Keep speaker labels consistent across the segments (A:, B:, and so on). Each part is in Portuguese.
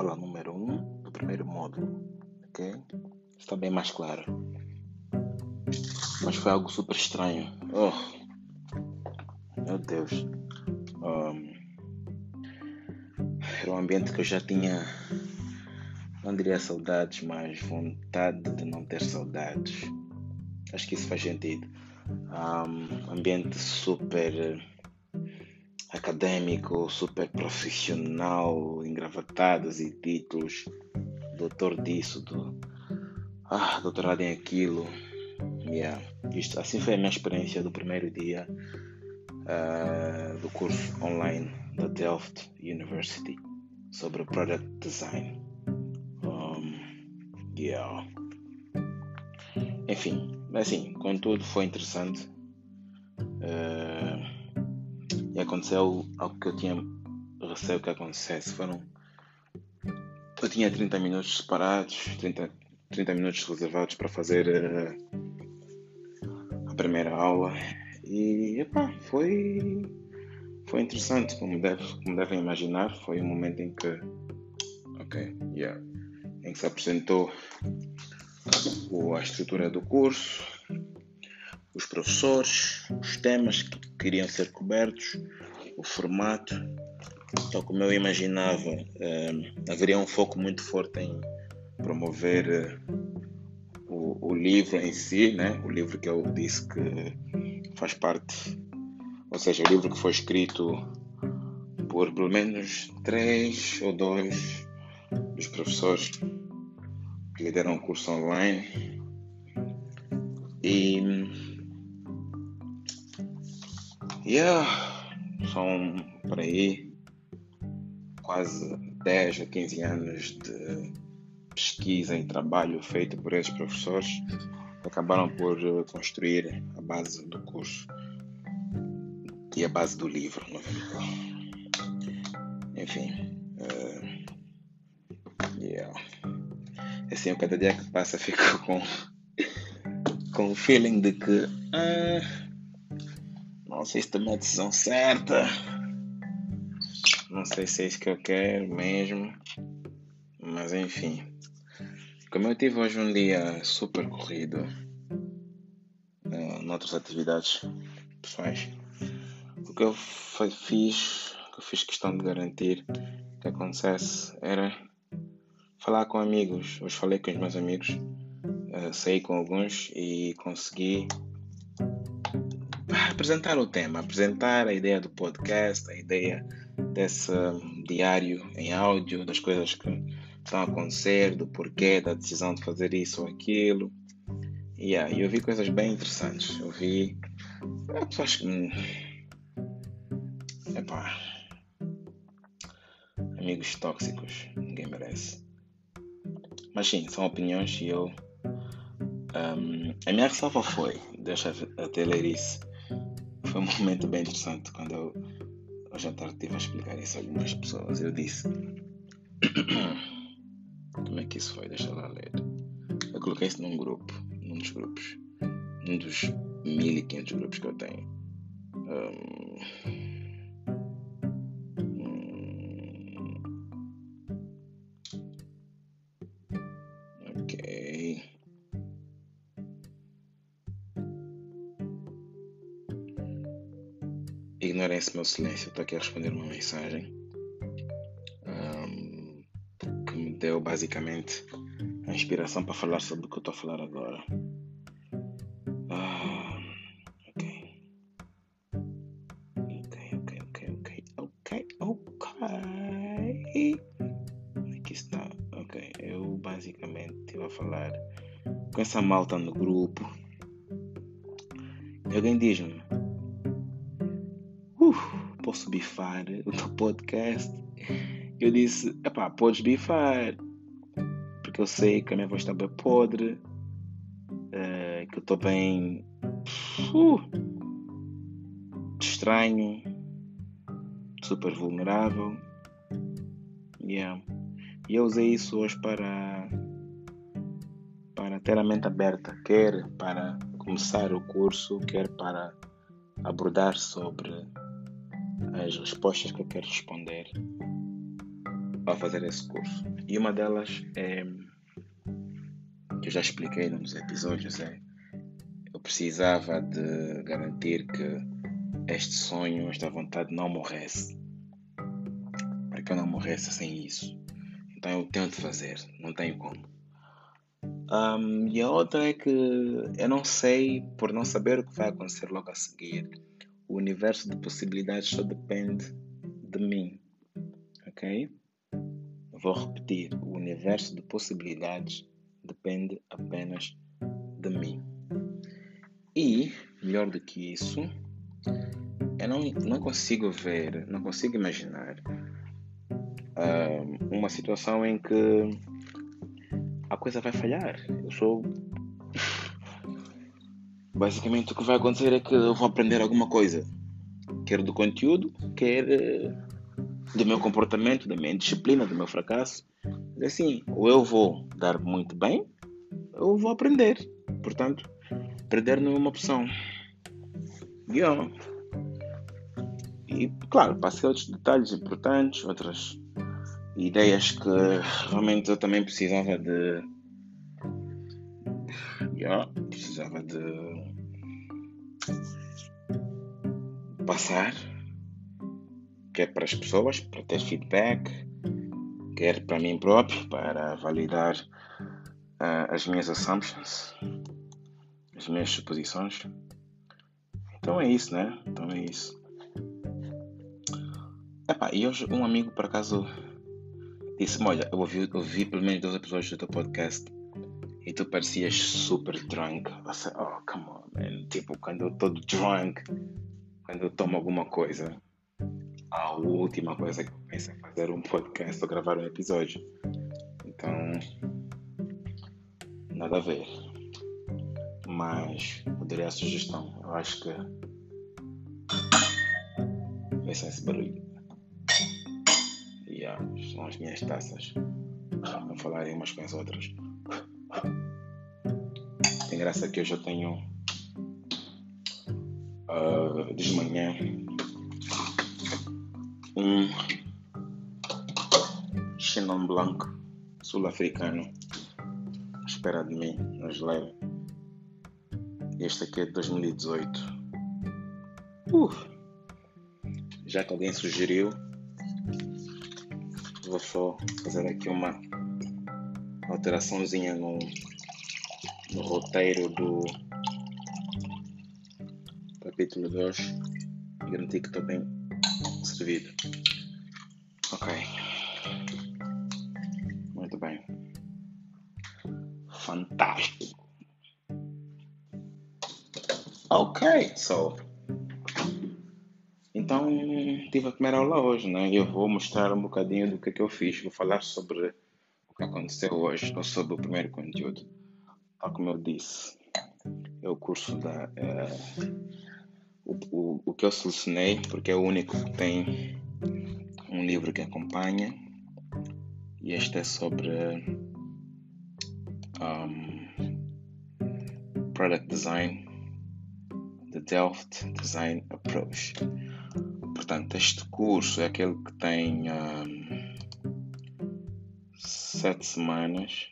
A: aula número 1 um do primeiro módulo, ok? Está bem mais claro. Mas foi algo super estranho. Oh, meu Deus. Um, era um ambiente que eu já tinha, não diria saudades, mas vontade de não ter saudades. Acho que isso faz sentido. Um, ambiente super acadêmico, super profissional, engravatados e títulos, doutor disso, do, ah, doutorado em aquilo. Yeah. Isto, assim foi a minha experiência do primeiro dia uh, do curso online da Delft University sobre Product Design. Um, yeah. Enfim, assim, contudo foi interessante. Uh, e aconteceu algo que eu tinha receio que acontecesse. Foram. Eu tinha 30 minutos separados, 30, 30 minutos reservados para fazer uh, a primeira aula. E epá, foi. Foi interessante, como, deve, como devem imaginar. Foi um momento em que. Ok, yeah. Em que se apresentou a estrutura do curso, os professores, os temas que queriam ser cobertos, o formato. Então, como eu imaginava, eh, haveria um foco muito forte em promover eh, o, o, livro em si, né? o livro que eu disse que faz parte, ou seja, o livro que foi escrito por pelo menos três ou dois dos professores que lideram o curso online. E Yeah, são por aí quase 10 a 15 anos de pesquisa e trabalho feito por esses professores que acabaram por construir a base do curso e a base do livro, verdade. Enfim, uh, yeah. assim, cada dia que passa fico com, com o feeling de que. Uh, não sei se tomei a decisão certa. Não sei se é isso que eu quero mesmo. Mas enfim. Como eu tive hoje um dia super corrido uh, noutras atividades pessoais, o que eu fiz, o que eu fiz questão de garantir que acontecesse era falar com amigos. Hoje falei com os meus amigos, uh, saí com alguns e consegui apresentar o tema, apresentar a ideia do podcast, a ideia desse diário em áudio, das coisas que estão a acontecer, do porquê da decisão de fazer isso ou aquilo. Yeah, e eu vi coisas bem interessantes. Eu vi é, pessoas que. Hum, epá. Amigos tóxicos, ninguém merece. Mas sim, são opiniões e eu. Um, a minha ressalva foi, deixa até ler isso. Foi um momento bem interessante quando eu, ao jantar, estive a explicar isso a algumas pessoas. Eu disse: Como é que isso foi? Deixa lá ler. Eu coloquei isso num grupo, num dos grupos, num dos 1500 grupos que eu tenho. Um, ignorem esse meu silêncio. Estou aqui a responder uma mensagem um, que me deu basicamente a inspiração para falar sobre o que eu estou a falar agora. Ok. Ok, ok, ok, ok, ok, ok. Aqui está. Ok, eu basicamente estive a falar com essa malta no grupo. E alguém diz-me podcast? Eu disse, epá, podes bifar. Porque eu sei que a minha voz está bem podre, uh, que eu estou bem uh, estranho, super vulnerável. Yeah. E eu usei isso hoje para, para ter a mente aberta, quer para começar o curso, quer para abordar sobre as respostas que eu quero responder ao fazer esse curso. E uma delas é que eu já expliquei nos episódios é eu precisava de garantir que este sonho, esta vontade não morresse. Para que eu não morresse sem isso. Então eu tento fazer, não tenho como. Um, e a outra é que eu não sei, por não saber o que vai acontecer logo a seguir, o universo de possibilidades só depende de mim. Ok? Vou repetir: o universo de possibilidades depende apenas de mim. E, melhor do que isso, eu não, não consigo ver, não consigo imaginar uh, uma situação em que a coisa vai falhar. Eu sou. Basicamente, o que vai acontecer é que eu vou aprender alguma coisa, quer do conteúdo, quer eh, do meu comportamento, da minha disciplina, do meu fracasso. Assim, ou eu vou dar muito bem, ou vou aprender. Portanto, perder não é uma opção. E, claro, passei outros detalhes importantes, outras ideias que realmente eu também precisava de. Yeah, precisava de passar, quer para as pessoas, para ter feedback, quer para mim próprio, para validar uh, as minhas assumptions, as minhas suposições. Então é isso, né? Então é isso. Epá, e hoje um amigo por acaso disse-me: Olha, eu ouvi, ouvi pelo menos dois episódios do teu podcast e tu parecias super drunk. Eu oh, come on. Tipo, quando eu estou drunk, quando eu tomo alguma coisa, a última coisa que eu penso é fazer um podcast ou gravar um episódio. Então, nada a ver. Mas poderia a sugestão. Eu acho que. Vê é esse barulho yeah, são as minhas taças. Vou falar umas com as outras. Tem graça que eu já tenho uh, de manhã um Chenin Blanc sul-africano à espera de mim na geleira. Este aqui é de 2018. Uh, já que alguém sugeriu, vou só fazer aqui uma alteraçãozinha no, no roteiro do capítulo 2 e garantir que estou bem servido. Ok. Muito bem. Fantástico. Ok, so então, tive a primeira aula hoje, né? Eu vou mostrar um bocadinho do que, é que eu fiz. Vou falar sobre o que aconteceu hoje, ou sobre o primeiro conteúdo. Como eu disse, é o curso da. É, o, o, que eu selecionei, porque é o único que tem um livro que acompanha. E este é sobre. Um, product design, the Delft Design Approach. Portanto, este curso é aquele que tem um, sete semanas,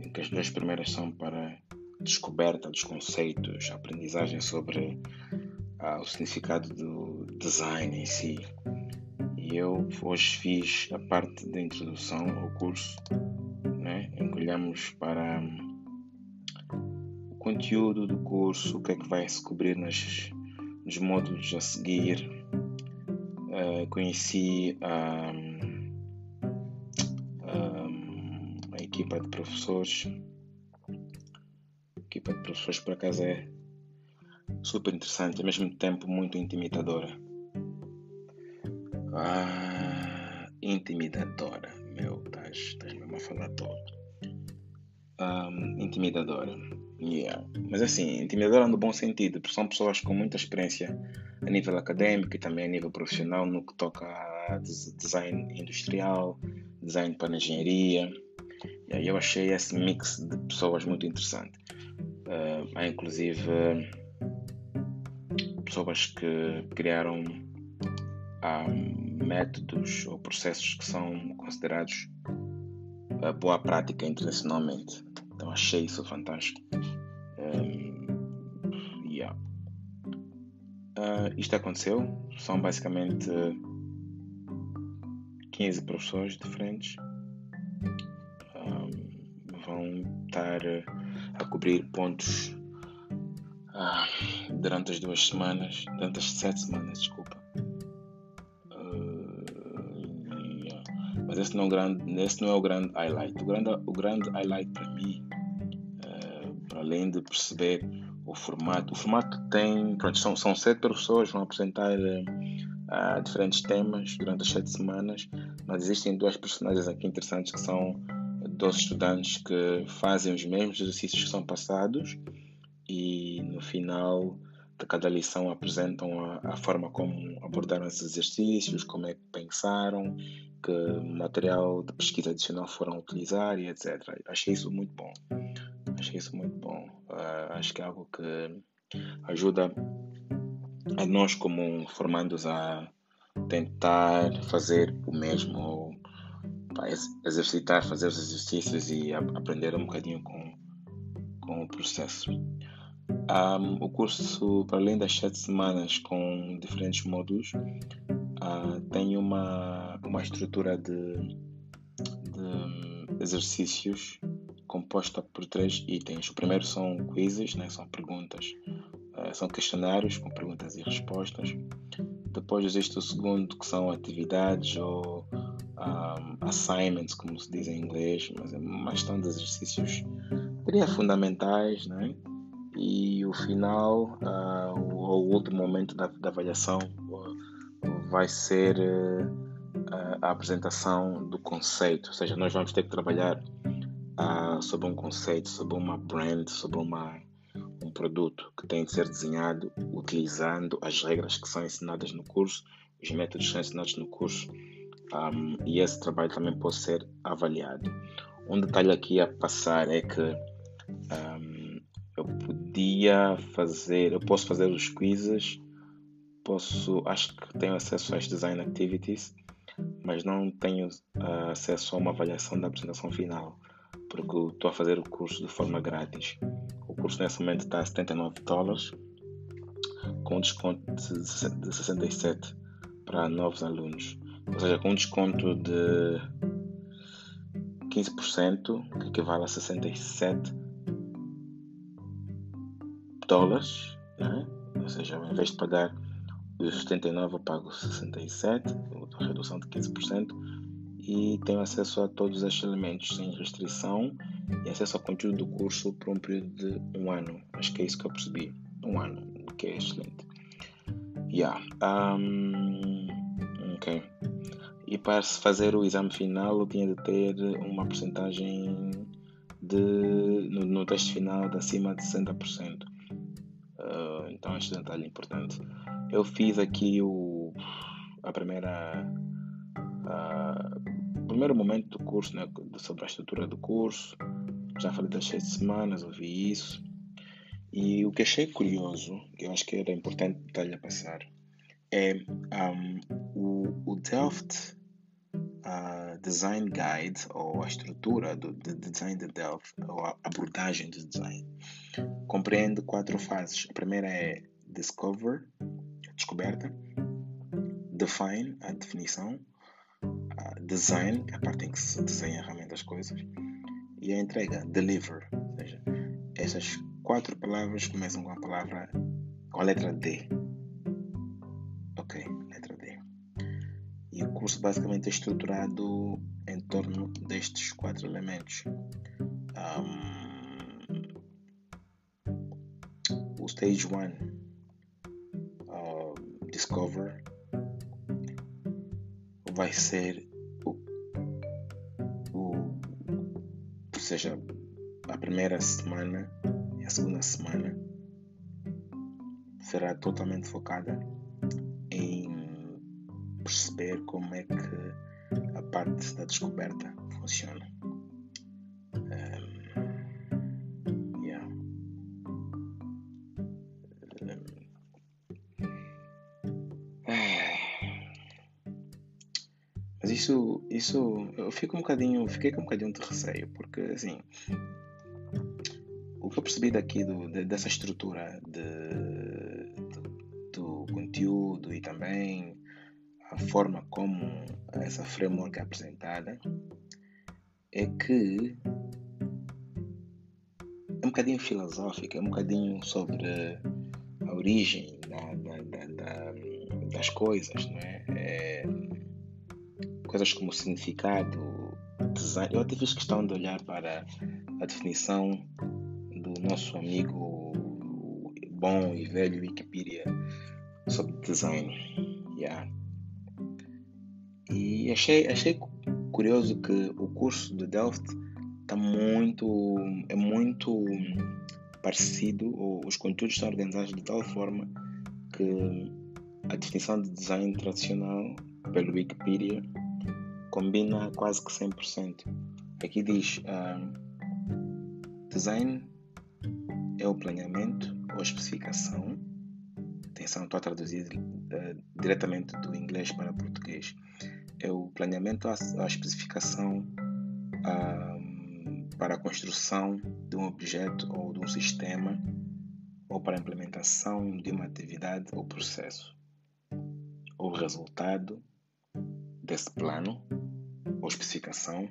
A: em que as duas primeiras são para descoberta dos conceitos, aprendizagem sobre uh, o significado do design em si. E eu hoje fiz a parte da introdução ao curso, né, olhamos para um, o conteúdo do curso, o que é que vai se cobrir nas nos módulos a seguir, uh, conheci um, um, a equipa de professores. A equipa de professores, por acaso, é super interessante e ao mesmo tempo muito intimidadora. Ah, intimidadora, meu, estás mesmo a falar todo. Um, intimidadora Yeah. Mas assim, intimidadora no bom sentido, porque são pessoas com muita experiência a nível acadêmico e também a nível profissional no que toca a design industrial, design para engenharia. E aí eu achei esse mix de pessoas muito interessante. Uh, há inclusive pessoas que criaram um, métodos ou processos que são considerados uh, boa prática internacionalmente. Então achei isso fantástico. Um, yeah. uh, isto aconteceu, são basicamente 15 professores diferentes. Um, vão estar a cobrir pontos ah, durante as duas semanas, durante as sete semanas, desculpa. Uh, yeah. Mas esse não, é o grande, esse não é o grande highlight. O grande, o grande highlight para mim, uh, para além de perceber o formato, o formato tem, pronto, são, são sete professores, vão apresentar uh, diferentes temas durante as sete semanas, mas existem duas personagens aqui interessantes que são dois estudantes que fazem os mesmos exercícios que são passados e no final de cada lição apresentam a, a, forma como abordaram esses exercícios, como é que pensaram, que material de pesquisa adicional foram utilizar e etc. Achei isso muito bom. Achei isso muito bom. Uh, acho que é algo que ajuda a nós como formandos a tentar fazer o mesmo, exercitar, fazer os exercícios e aprender um bocadinho com, com o processo. Um, o curso, para além das sete semanas com diferentes módulos, uh, tem uma, uma estrutura de, de exercícios composta por três itens. O primeiro são quizzes, né? são perguntas, uh, são questionários com perguntas e respostas. Depois existe o segundo, que são atividades ou um, assignments, como se diz em inglês, mas é uma de exercícios, fundamentais, né? E o final, uh, o, o, último momento da, da avaliação uh, vai ser uh, a apresentação do conceito, ou seja, nós vamos ter que trabalhar sobre um conceito, sobre uma brand, sobre uma, um produto que tem de ser desenhado utilizando as regras que são ensinadas no curso, os métodos que são ensinados no curso, um, e esse trabalho também pode ser avaliado. Um detalhe aqui a passar é que um, podia fazer, eu posso fazer os quizzes, posso, acho que tenho acesso às design activities, mas não tenho uh, acesso a uma avaliação da apresentação final, porque estou a fazer o curso de forma grátis. O curso nesse momento está a 79 dólares, com desconto de 67 para novos alunos, ou seja, com desconto de 15%, que equivale a 67 dólares, né? ou seja, ao invés de pagar os 79, eu pago 67, uma redução de 15%, e tenho acesso a todos estes elementos sem restrição e acesso ao conteúdo do curso por um período de um ano. Acho que é isso que eu percebi. Um ano, que é excelente. Yeah. Um, ok. E para se fazer o exame final, eu tinha de ter uma porcentagem de, no, no teste final de acima de 60%. Então, este detalhe é importante. Eu fiz aqui o, a primeira. Primeiro momento do curso, né, sobre a estrutura do curso. Já falei das seis semanas, ouvi isso. E o que achei curioso, que eu acho que era importante detalhe a passar, é um, o, o Delft uh, Design Guide, ou a estrutura do, do design de Delft, ou a abordagem de design compreende quatro fases. A primeira é discover, descoberta, define, a definição, a design, é a parte em que se desenha realmente as coisas, e a entrega, deliver. Ou seja, essas quatro palavras começam com a palavra, com a letra D. E o curso basicamente é estruturado em torno destes quatro elementos. Um, o Stage 1 uh, Discover vai ser o, o, ou seja, a primeira semana e a segunda semana será totalmente focada perceber como é que a parte da descoberta funciona. isso, isso, eu fico um bocadinho, fiquei com um bocadinho de receio, porque assim, o que eu percebi daqui do, de, dessa estrutura de, do conteúdo e também a forma como essa framework é apresentada é que é um bocadinho filosófica, é um bocadinho sobre a origem da, da, da, das coisas, não é? é? Coisas como significado, design. Eu até fiz questão de olhar para a definição do nosso amigo bom e velho Wikipedia sobre design. Yeah. E achei, achei curioso que o curso de Delft está muito é muito parecido ou os conteúdos estão organizados de tal forma que a definição de design tradicional pelo Wikipedia combina quase que 100%. Aqui diz uh, design é o planeamento ou especificação. Atenção, estou a traduzir uh, diretamente do inglês para português é o planeamento, a, especificação a, para a construção de um objeto ou de um sistema ou para a implementação de uma atividade ou processo. O resultado desse plano ou especificação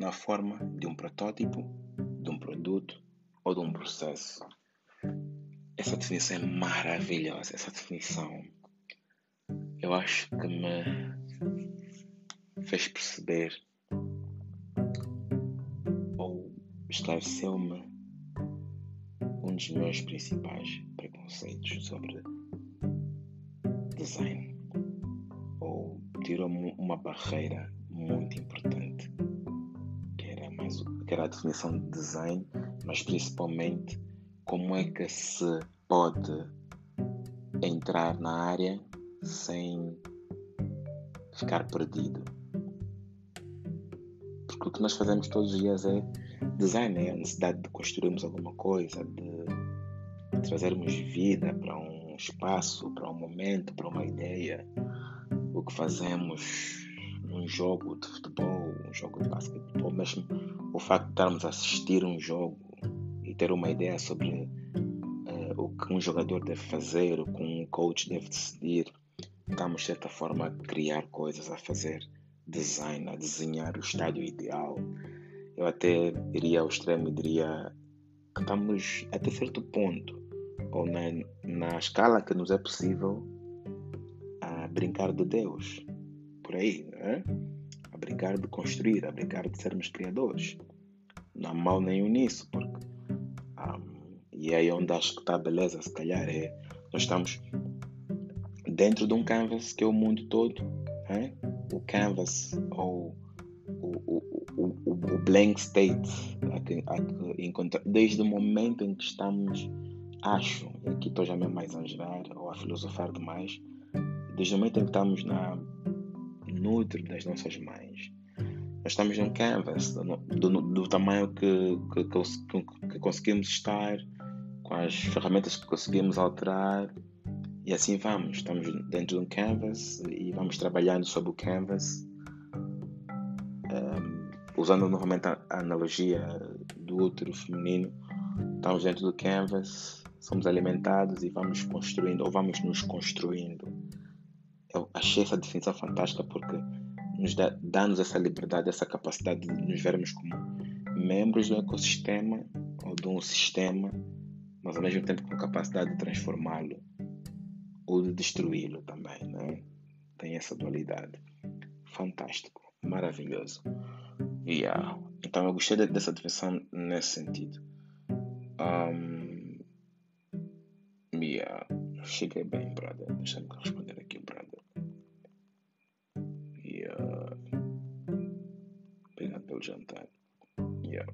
A: na forma de um protótipo, de um produto ou de um processo. Essa definição é maravilhosa. Essa definição eu acho que me fez perceber ou esclareceu-me um dos meus principais preconceitos sobre design ou tirou-me uma barreira muito importante que era, mais, que era a definição de design, mas principalmente como é que se pode entrar na área sem ficar perdido porque o que nós fazemos todos os dias é design, é a necessidade de construirmos alguma coisa, de trazermos vida para um espaço, para um momento, para uma ideia. O que fazemos num jogo de futebol, um jogo de basquetebol, mesmo o facto de estarmos a assistir um jogo e ter uma ideia sobre uh, o que um jogador deve fazer, o que um coach deve decidir, estamos de certa forma a criar coisas, a fazer design, a desenhar o estádio ideal. Eu até iria ao extremo e diria que estamos até certo ponto, ou na, na escala que nos é possível, a brincar de Deus. Por aí, é? a brincar de construir, a brincar de sermos criadores. Não há mal nenhum nisso, porque. Um, e é aí onde acho que está a beleza, se calhar, é. Nós estamos dentro de um canvas que é o mundo todo. É? O canvas ou o, o, o, o blank state a que, a que desde o momento em que estamos, acho, e aqui estou já mesmo mais a gerar ou a filosofar demais, desde o momento em que estamos na, no das nossas mães, nós estamos num canvas do, do, do tamanho que, que, que, que conseguimos estar, com as ferramentas que conseguimos alterar e assim vamos, estamos dentro de um canvas e vamos trabalhando sobre o canvas, um, usando novamente a analogia do útero feminino. Estamos dentro do canvas, somos alimentados e vamos construindo, ou vamos nos construindo. Eu achei essa definição fantástica porque nos dá, dá-nos essa liberdade, essa capacidade de nos vermos como membros do ecossistema ou de um sistema, mas ao mesmo tempo com capacidade de transformá-lo ou de destruí-lo também, né? Tem essa dualidade. Fantástico, maravilhoso. Yeah. Então eu gostei dessa definição nesse sentido. Um, yeah. Cheguei bem, brother. Deixa-me responder aqui, brother. Yeah. Obrigado pelo jantar. Yeah.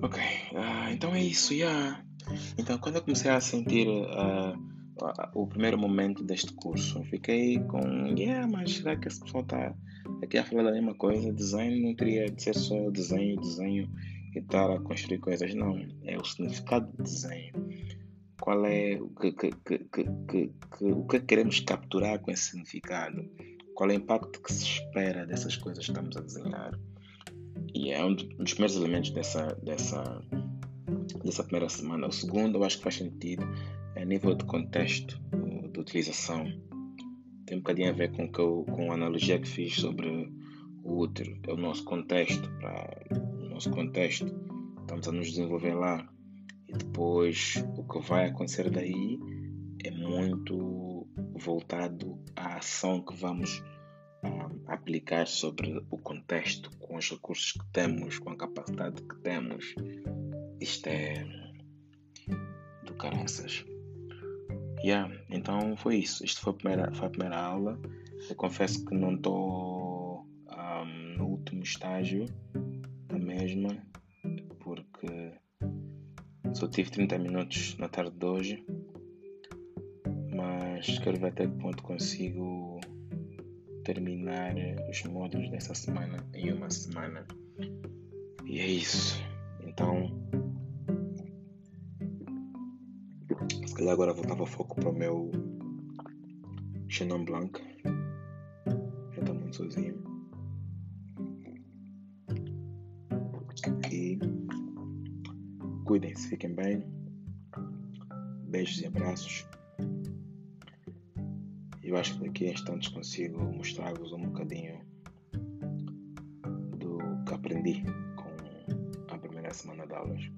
A: Ok, uh, então é isso, yeah. Então quando eu comecei a sentir uh, o primeiro momento deste curso. Fiquei com, yeah, mas será que esse pessoal está aqui a falar da mesma coisa? Design não teria de ser só desenho, desenho e estar a construir coisas. Não, é o significado do desenho. Qual é o que, que, que, que, que, que queremos capturar com esse significado? qual é o impacto que se espera dessas coisas que estamos a desenhar. E é um dos primeiros elementos dessa, dessa, dessa primeira semana. O segundo, eu acho que faz sentido, a nível de contexto de utilização. Tem um bocadinho a ver com, que eu, com a analogia que fiz sobre o útero. É o nosso contexto, para o nosso contexto. Estamos a nos desenvolver lá. E depois o que vai acontecer daí é muito voltado à ação que vamos uh, aplicar sobre o contexto, com os recursos que temos, com a capacidade que temos. Isto é do caraças. Yeah, então foi isso. Isto foi a primeira, foi a primeira aula. Eu confesso que não estou um, no último estágio da mesma, porque só tive 30 minutos na tarde de hoje mas quero ver até que ponto consigo terminar os módulos dessa semana em uma semana. E é isso. Então, calhar agora voltava foco para o meu Chenon Blanc. Já estou muito sozinho. E cuidem-se, fiquem bem. Beijos e abraços. Eu acho que daqui a instantes consigo mostrar-vos um bocadinho do que aprendi com a primeira semana de aulas.